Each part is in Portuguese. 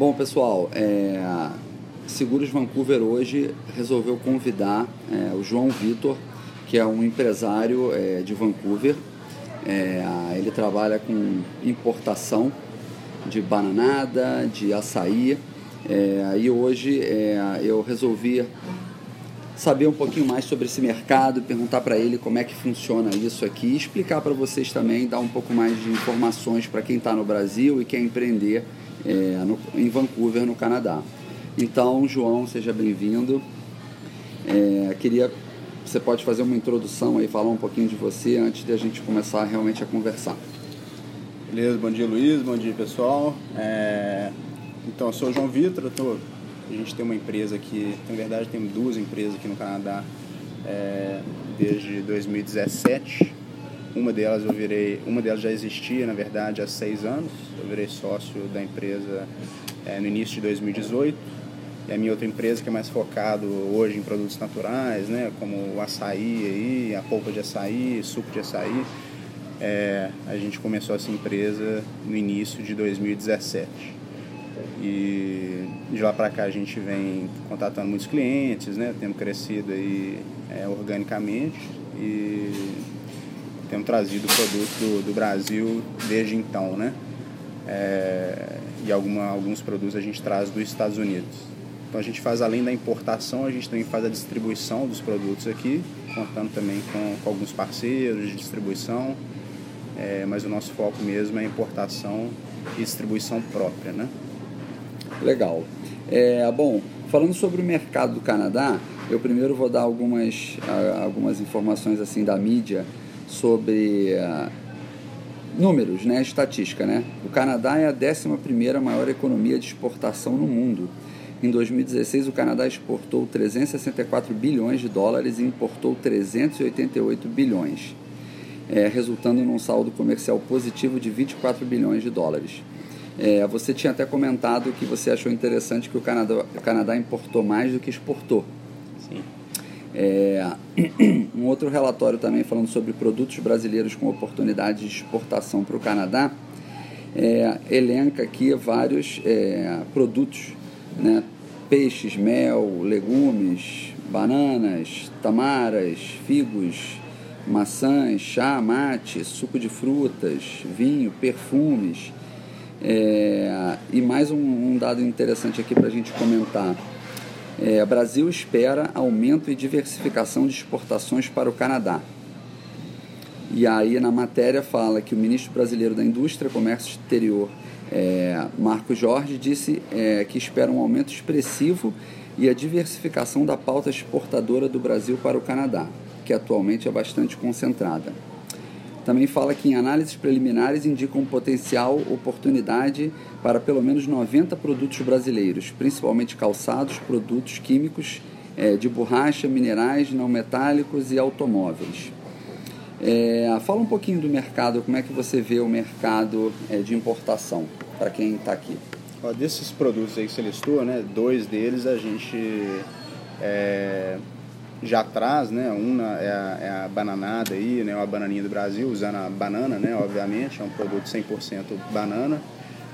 Bom, pessoal, é, Seguros Vancouver hoje resolveu convidar é, o João Vitor, que é um empresário é, de Vancouver. É, ele trabalha com importação de bananada, de açaí. É, e hoje é, eu resolvi saber um pouquinho mais sobre esse mercado, perguntar para ele como é que funciona isso aqui, explicar para vocês também, dar um pouco mais de informações para quem está no Brasil e quer empreender é, no, em Vancouver, no Canadá. Então, João, seja bem-vindo. É, queria, você pode fazer uma introdução aí, falar um pouquinho de você antes de a gente começar realmente a conversar. Beleza, bom dia Luiz, bom dia pessoal. É, então, eu sou o João Vitor, tô, a gente tem uma empresa aqui, na verdade temos duas empresas aqui no Canadá é, desde 2017. Uma delas eu virei, uma delas já existia, na verdade, há seis anos. Eu virei sócio da empresa é, no início de 2018. E a minha outra empresa que é mais focado hoje em produtos naturais, né, como o açaí aí, a polpa de açaí, suco de açaí. É, a gente começou essa empresa no início de 2017. E de lá para cá a gente vem contatando muitos clientes, né? Temos crescido aí é, organicamente e temos trazido produtos do, do Brasil desde então, né? É, e alguma, alguns produtos a gente traz dos Estados Unidos. Então a gente faz além da importação, a gente também faz a distribuição dos produtos aqui, contando também com, com alguns parceiros de distribuição, é, mas o nosso foco mesmo é importação e distribuição própria, né? Legal. É, bom, falando sobre o mercado do Canadá, eu primeiro vou dar algumas, algumas informações assim da mídia sobre uh, números, né, estatística, né? O Canadá é a 11ª maior economia de exportação no mundo. Em 2016, o Canadá exportou 364 bilhões de dólares e importou 388 bilhões, é, resultando num saldo comercial positivo de 24 bilhões de dólares. É, você tinha até comentado que você achou interessante que o Canadá, o Canadá importou mais do que exportou. Sim. É, um outro relatório também falando sobre produtos brasileiros com oportunidade de exportação para o Canadá é, elenca aqui vários é, produtos, né? peixes, mel, legumes, bananas, tamaras, figos, maçãs, chá, mate, suco de frutas, vinho, perfumes. É, e mais um, um dado interessante aqui para a gente comentar é, Brasil espera aumento e diversificação de exportações para o Canadá. E aí na matéria fala que o ministro brasileiro da Indústria, Comércio Exterior, é, Marco Jorge, disse é, que espera um aumento expressivo e a diversificação da pauta exportadora do Brasil para o Canadá, que atualmente é bastante concentrada. Também fala que em análises preliminares indicam potencial oportunidade para pelo menos 90 produtos brasileiros, principalmente calçados, produtos químicos é, de borracha, minerais não metálicos e automóveis. É, fala um pouquinho do mercado, como é que você vê o mercado é, de importação, para quem está aqui. Ó, desses produtos aí que você listou, né, dois deles a gente é, já traz, né? Uma é a, é a, bananada aí, né? A bananinha do Brasil, usando a banana, né? Obviamente, é um produto 100% banana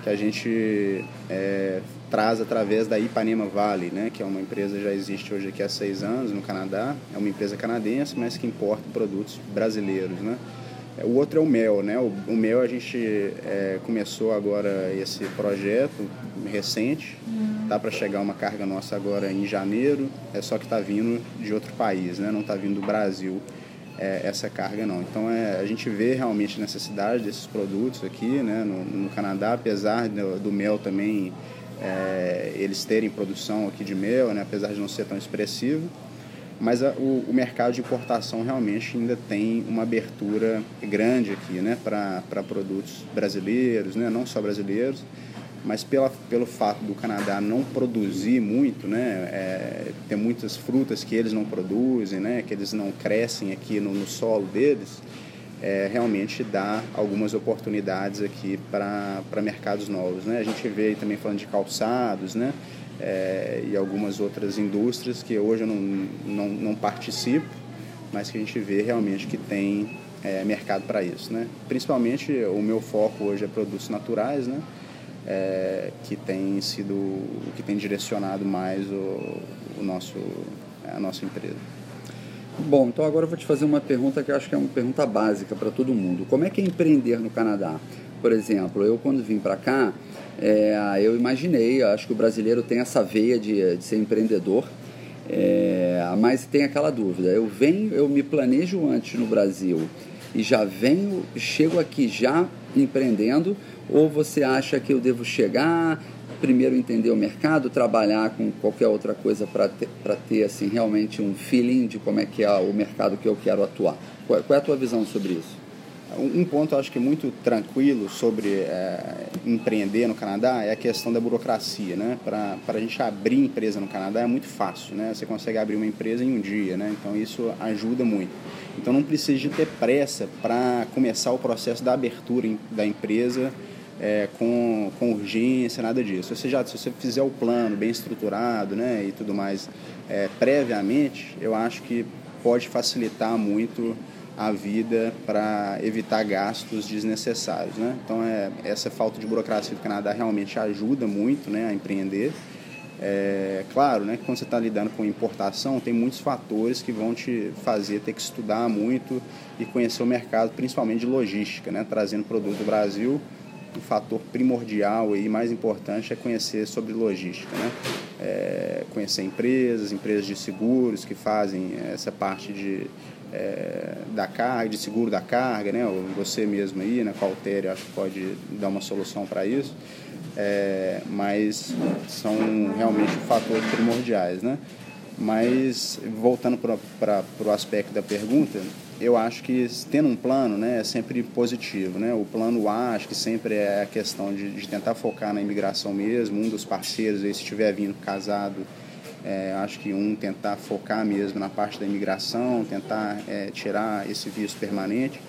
que a gente é, traz através da Ipanema Valley, né? Que é uma empresa que já existe hoje aqui há seis anos no Canadá. É uma empresa canadense, mas que importa produtos brasileiros, né? O outro é o mel, né? O, o mel a gente é, começou agora esse projeto recente. Uhum. Tá para chegar uma carga nossa agora em janeiro. É só que está vindo de outro país, né? Não está vindo do Brasil é, essa carga não. Então é, a gente vê realmente necessidade desses produtos aqui, né? No, no Canadá, apesar do, do mel também é, eles terem produção aqui de mel, né? Apesar de não ser tão expressivo mas a, o, o, mercado de importação realmente ainda tem uma abertura grande aqui né, para produtos brasileiros, né, não só brasileiros, mas pela, pelo fato do Canadá não produzir muito, né, é, tem muitas frutas que eles não produzem, né, que eles não crescem aqui no, no solo deles, é, realmente dá algumas oportunidades aqui para mercados novos. Né? A gente vê também falando de calçados, né? É, e algumas outras indústrias que hoje eu não, não, não, participo, mas que a gente vê realmente que tem é, mercado para isso. Né? Principalmente o meu foco hoje é produtos naturais, né? é, que tem sido o que tem direcionado mais o, o nosso, a nossa empresa. Bom, então agora eu vou te fazer uma pergunta que eu acho que é uma pergunta básica para todo mundo. Como é que é empreender no Canadá? Por exemplo, eu quando vim para cá, é, eu imaginei, acho que o brasileiro tem essa veia de, de ser empreendedor, é, mas tem aquela dúvida. Eu venho, eu me planejo antes no Brasil e já venho, chego aqui já empreendendo, ou você acha que eu devo chegar, primeiro entender o mercado, trabalhar com qualquer outra coisa para ter, ter assim, realmente um feeling de como é que é o mercado que eu quero atuar. Qual, qual é a tua visão sobre isso? Um ponto, acho que muito tranquilo sobre é, empreender no Canadá é a questão da burocracia, né? Para a gente abrir empresa no Canadá é muito fácil, né? Você consegue abrir uma empresa em um dia, né? Então isso ajuda muito. Então não precisa de ter pressa para começar o processo da abertura da empresa é, com, com urgência, nada disso. Você já, se você fizer o plano bem estruturado né, e tudo mais é, previamente, eu acho que pode facilitar muito a vida para evitar gastos desnecessários. Né? Então, é, essa falta de burocracia do Canadá realmente ajuda muito né, a empreender. É, claro, né, que quando você está lidando com importação, tem muitos fatores que vão te fazer ter que estudar muito e conhecer o mercado, principalmente de logística, né, trazendo produto do Brasil o fator primordial e mais importante é conhecer sobre logística, né? É, conhecer empresas, empresas de seguros que fazem essa parte de, é, da carga, de seguro da carga, né? Você mesmo aí, né? Qualtério, acho que pode dar uma solução para isso. É, mas são realmente fatores primordiais, né? Mas voltando para o aspecto da pergunta, eu acho que tendo um plano né, é sempre positivo. Né? O plano A, acho que sempre é a questão de, de tentar focar na imigração mesmo. Um dos parceiros, aí, se estiver vindo casado, é, acho que um tentar focar mesmo na parte da imigração, tentar é, tirar esse visto permanente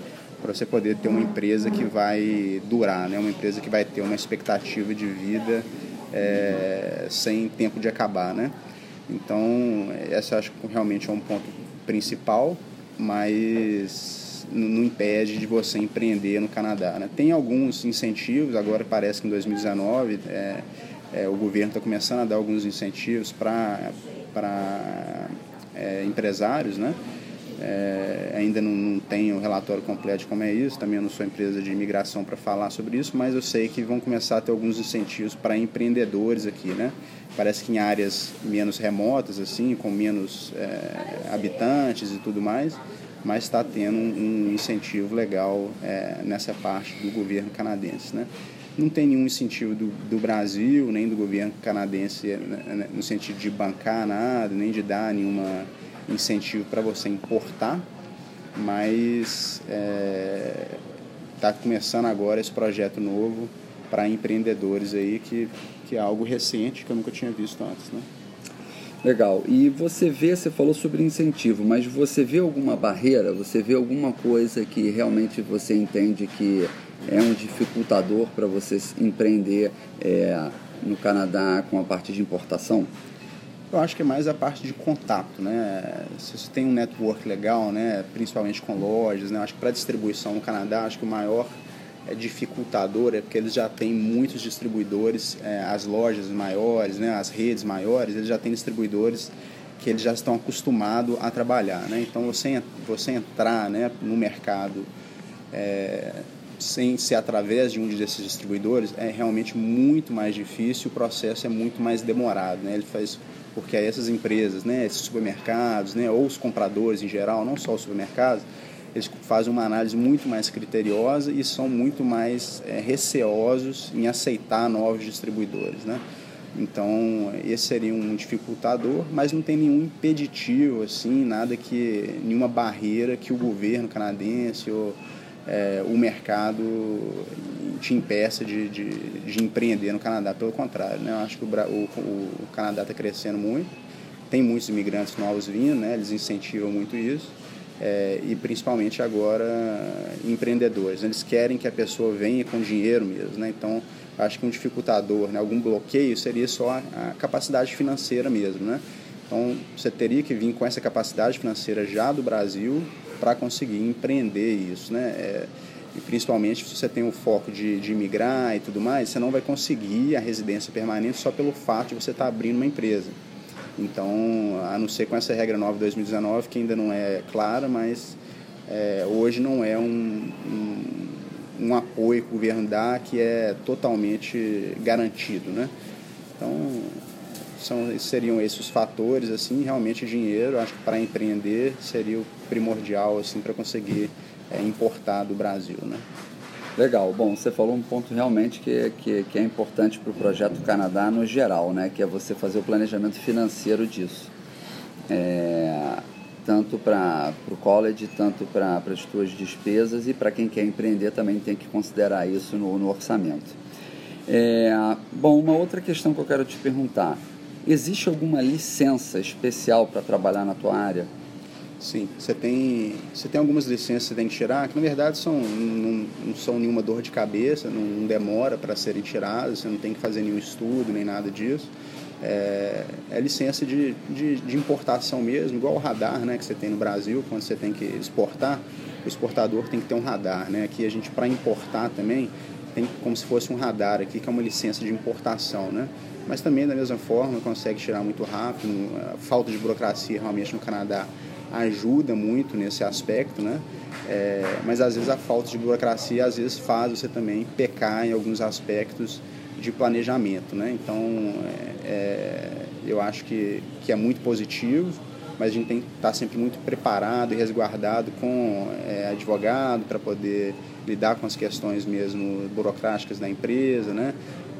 para você poder ter uma empresa que vai durar, né? uma empresa que vai ter uma expectativa de vida é, sem tempo de acabar. Né? Então, esse acho que realmente é um ponto principal mas não impede de você empreender no Canadá. Né? Tem alguns incentivos, agora parece que em 2019 é, o governo está começando a dar alguns incentivos para é, empresários, né? É, ainda não, não tenho o relatório completo de como é isso, também não sou empresa de imigração para falar sobre isso, mas eu sei que vão começar a ter alguns incentivos para empreendedores aqui, né? Parece que em áreas menos remotas, assim, com menos é, habitantes e tudo mais, mas está tendo um, um, incentivo legal é, nessa parte do governo canadense, né? Não tem nenhum incentivo do, do Brasil, nem do governo canadense né, né no sentido de bancar nada, nem de dar nenhuma incentivo para você importar, mas está é, tá começando agora esse projeto novo para empreendedores aí que, que é algo recente que eu nunca tinha visto antes, né? Legal. E você vê, você falou sobre incentivo, mas você vê alguma barreira? Você vê alguma coisa que realmente você entende que é um dificultador para você empreender é, no Canadá com a parte de importação? Eu acho que é mais a parte de contato, né? Se você tem um network legal, né, principalmente com lojas, né? Eu acho que para distribuição no Canadá, acho que o maior é, dificultador é porque eles já têm muitos distribuidores, é, as lojas maiores, né, as redes maiores, eles já têm distribuidores que eles já estão acostumados a trabalhar, né? Então você você entrar, né, no mercado é, sem ser através de um desses distribuidores é realmente muito mais difícil, o processo é muito mais demorado, né? Ele faz porque essas empresas, né, esses supermercados, né, ou os compradores em geral, não só os supermercados, eles fazem uma análise muito mais criteriosa e são muito mais é, receosos em aceitar novos distribuidores, né? Então, esse seria um dificultador, mas não tem nenhum impeditivo, assim, nada que, nenhuma barreira que o governo canadense ou é, o mercado te impeça de, de, de, empreender no Canadá. Pelo contrário, né? eu acho que o, o, o Canadá está crescendo muito, tem muitos imigrantes novos vindo, né? eles incentivam muito isso. É, e principalmente agora empreendedores. Eles querem que a pessoa venha com dinheiro mesmo. Né? Então, acho que um dificultador, né? algum bloqueio seria só a, capacidade financeira mesmo. Né? Então, você teria que vir com essa capacidade financeira já do Brasil para conseguir empreender isso. Né? É, e principalmente se você tem o foco de, de imigrar e tudo mais, você não vai conseguir a residência permanente só pelo fato de você estar tá abrindo uma empresa. Então, a não ser com essa regra nova de 2019, que ainda não é clara, mas é, hoje não é um, um, um, apoio que o governo dá que é totalmente garantido. Né? Então, são, seriam esses os fatores, assim, realmente dinheiro, acho que para empreender seria o primordial assim, para conseguir é, importar do Brasil. Né? Legal. Bom, você falou um ponto realmente que, que, que é importante para o projeto Canadá no geral, né? que é você fazer o planejamento financeiro disso. É, tanto para o college, tanto para as suas despesas e para quem quer empreender também tem que considerar isso no, no orçamento. É, bom, uma outra questão que eu quero te perguntar. Existe alguma licença especial para trabalhar na tua área? Sim, você tem, você tem algumas licenças que você tem que tirar, que na verdade são, não, não são nenhuma dor de cabeça, não, não demora para serem tiradas, você não tem que fazer nenhum estudo nem nada disso. É, é licença de, de, de, importação mesmo, igual o radar né, que você tem no Brasil, quando você tem que exportar, o exportador tem que ter um radar. Né? Aqui a gente, para importar também, tem como se fosse um radar aqui, que é uma licença de importação. Né? Mas também, da mesma forma, consegue tirar muito rápido, a falta de burocracia realmente no Canadá ajuda muito nesse aspecto, né? É, mas às vezes a falta de burocracia às vezes faz você também pecar em alguns aspectos de planejamento, né? Então é, é, eu acho que, que é muito positivo, mas a gente tem que estar sempre muito preparado e resguardado com é, advogado para poder lidar com as questões mesmo burocráticas da empresa, né?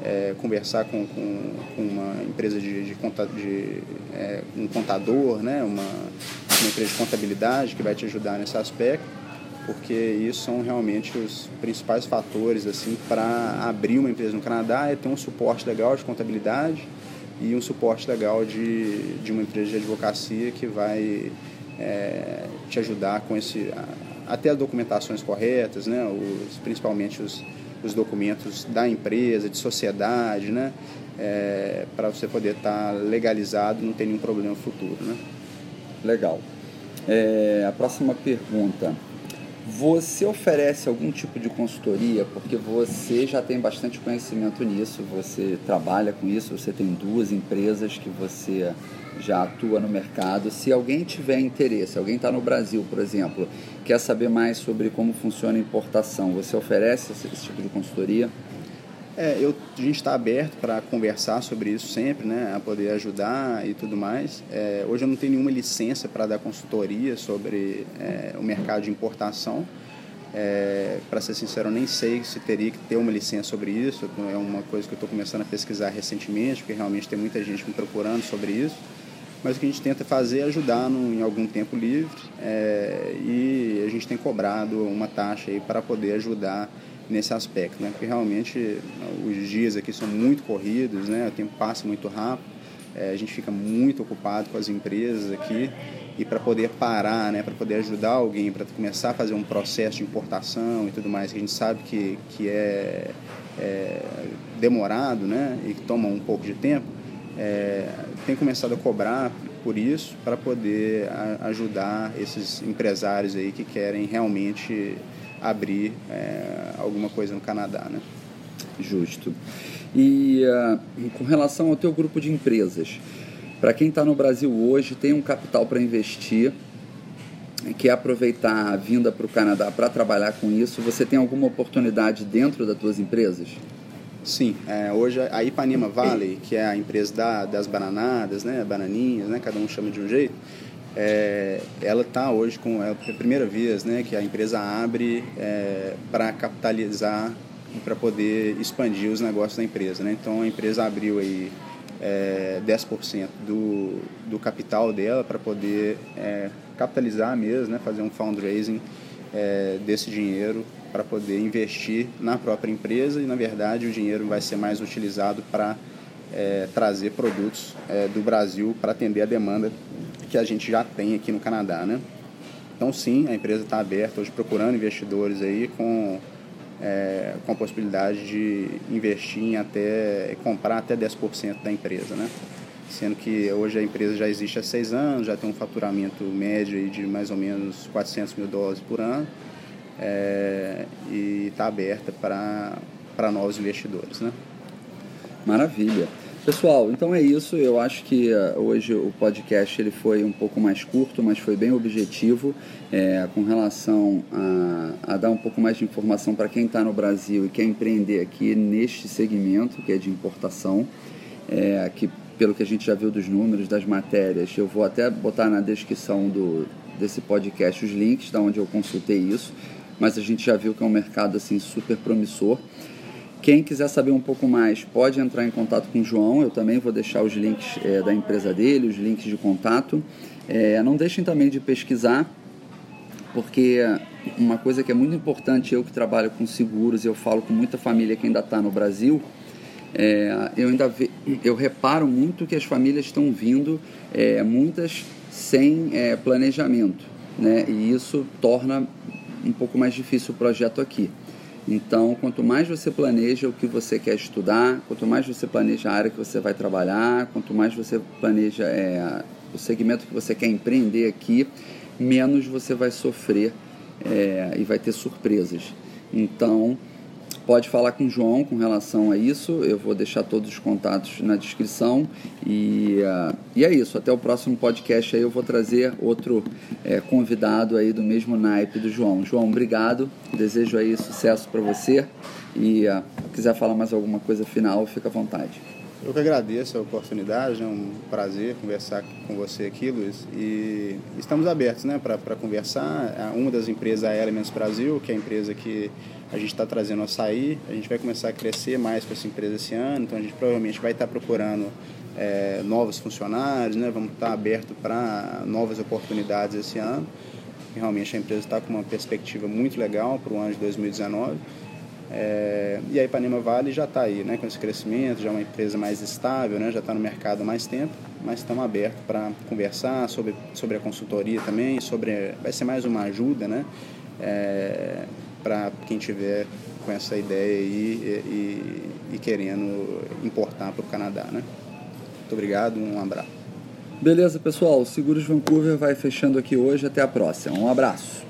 É, conversar com, com, com, uma empresa de, de, de é, um contador, né? uma, uma empresa de contabilidade que vai te ajudar nesse aspecto, porque isso são realmente os principais fatores assim para abrir uma empresa no Canadá é ter um suporte legal de contabilidade e um suporte legal de, de uma empresa de advocacia que vai é, te ajudar com esse até as documentações corretas, né, os, principalmente os, os documentos da empresa, de sociedade, né, é, para você poder estar tá legalizado, não ter nenhum problema futuro, né. Legal. É, a próxima pergunta. Você oferece algum tipo de consultoria porque você já tem bastante conhecimento nisso, você trabalha com isso, você tem duas empresas que você já atua no mercado. Se alguém tiver interesse, alguém está no Brasil, por exemplo, quer saber mais sobre como funciona a importação, você oferece esse, esse tipo de consultoria? É, eu, a gente está aberto para conversar sobre isso sempre, né, a poder ajudar e tudo mais. É, hoje eu não tenho nenhuma licença para dar consultoria sobre é, o mercado de importação. É, para ser sincero, eu nem sei se teria que ter uma licença sobre isso. É uma coisa que eu estou começando a pesquisar recentemente, porque realmente tem muita gente me procurando sobre isso. Mas o que a gente tenta fazer é ajudar no, em algum tempo livre é, e a gente tem cobrado uma taxa aí para poder ajudar nesse aspecto, né? Porque realmente os dias aqui são muito corridos, né? O tempo passa muito rápido, é, a gente fica muito ocupado com as empresas aqui e para poder parar, né? Para poder ajudar alguém, para começar a fazer um processo de importação e tudo mais, que a gente sabe que, que é, é demorado, né? E que toma um pouco de tempo, é, tem começado a cobrar por isso para poder ajudar esses empresários aí que querem realmente abrir é, alguma coisa no Canadá, né? Justo. E uh, com relação ao teu grupo de empresas, para quem está no Brasil hoje, tem um capital para investir, quer aproveitar a vinda para o Canadá para trabalhar com isso, você tem alguma oportunidade dentro das tuas empresas? Sim, é, hoje a Ipanema Valley, que é a empresa da, das bananadas, né, bananinhas, né, cada um chama de um jeito, é, ela está hoje com é a primeira vez né, que a empresa abre é, para capitalizar e para poder expandir os negócios da empresa. Né? Então a empresa abriu aí é, 10% do, do capital dela para poder é, capitalizar mesmo, né, fazer um fundraising é, desse dinheiro para poder investir na própria empresa e na verdade o dinheiro vai ser mais utilizado para é, trazer produtos é, do Brasil para atender a demanda que a gente já tem aqui no Canadá, né? Então sim, a empresa está aberta hoje procurando investidores aí com, é, com a possibilidade de investir em até comprar até 10% da empresa, né? Sendo que hoje a empresa já existe há seis anos, já tem um faturamento médio de mais ou menos 400 mil dólares por ano é, e está aberta para novos investidores. Né? Maravilha. Pessoal, então é isso. Eu acho que uh, hoje o podcast ele foi um pouco mais curto, mas foi bem objetivo é, com relação a, a, dar um pouco mais de informação para quem está no Brasil e quer empreender aqui neste segmento que é de importação, é, que pelo que a gente já viu dos números, das matérias, eu vou até botar na descrição do, desse podcast os links da onde eu consultei isso, mas a gente já viu que é um mercado assim super promissor. Quem quiser saber um pouco mais pode entrar em contato com o João. Eu também vou deixar os links é, da empresa dele, os links de contato. É, não deixem também de pesquisar, porque uma coisa que é muito importante, eu que trabalho com seguros, eu falo com muita família que ainda está no Brasil, é, eu ainda ve, eu reparo muito que as famílias estão vindo, muitas sem planejamento, né? E isso torna um pouco mais difícil o projeto aqui. Então, quanto mais você planeja o que você quer estudar, quanto mais você planeja a área que você vai trabalhar, quanto mais você planeja é, o segmento que você quer empreender aqui, menos você vai sofrer é, e vai ter surpresas. Então, pode falar com o João com relação a isso. Eu vou deixar todos os contatos na descrição. E, uh, e é isso. Até o próximo podcast aí eu vou trazer outro é, convidado aí do mesmo naipe do João. João, obrigado. Desejo aí sucesso para você. E uh, quiser falar mais alguma coisa final, fica à vontade. Eu que agradeço a oportunidade, é um prazer conversar com você aqui, Luiz. E estamos abertos né, para conversar. Uma das empresas é a Elements Brasil, que é a empresa que a gente está trazendo a sair. A gente vai começar a crescer mais com essa empresa esse ano, então a gente provavelmente vai estar tá procurando é, novos funcionários, né? vamos estar tá aberto para novas oportunidades esse ano. Realmente a empresa está com uma perspectiva muito legal para o ano de 2019. É, e a Ipanema Vale já está aí, né, com esse crescimento, já é uma empresa mais estável, né, já está no mercado há mais tempo, mas estamos abertos para conversar sobre, sobre a consultoria também, sobre vai ser mais uma ajuda, né, é, para quem tiver com essa ideia aí e, e, e querendo importar para o Canadá. Né? Muito obrigado, um abraço. Beleza, pessoal. Seguros Vancouver vai fechando aqui hoje. Até a próxima. Um abraço.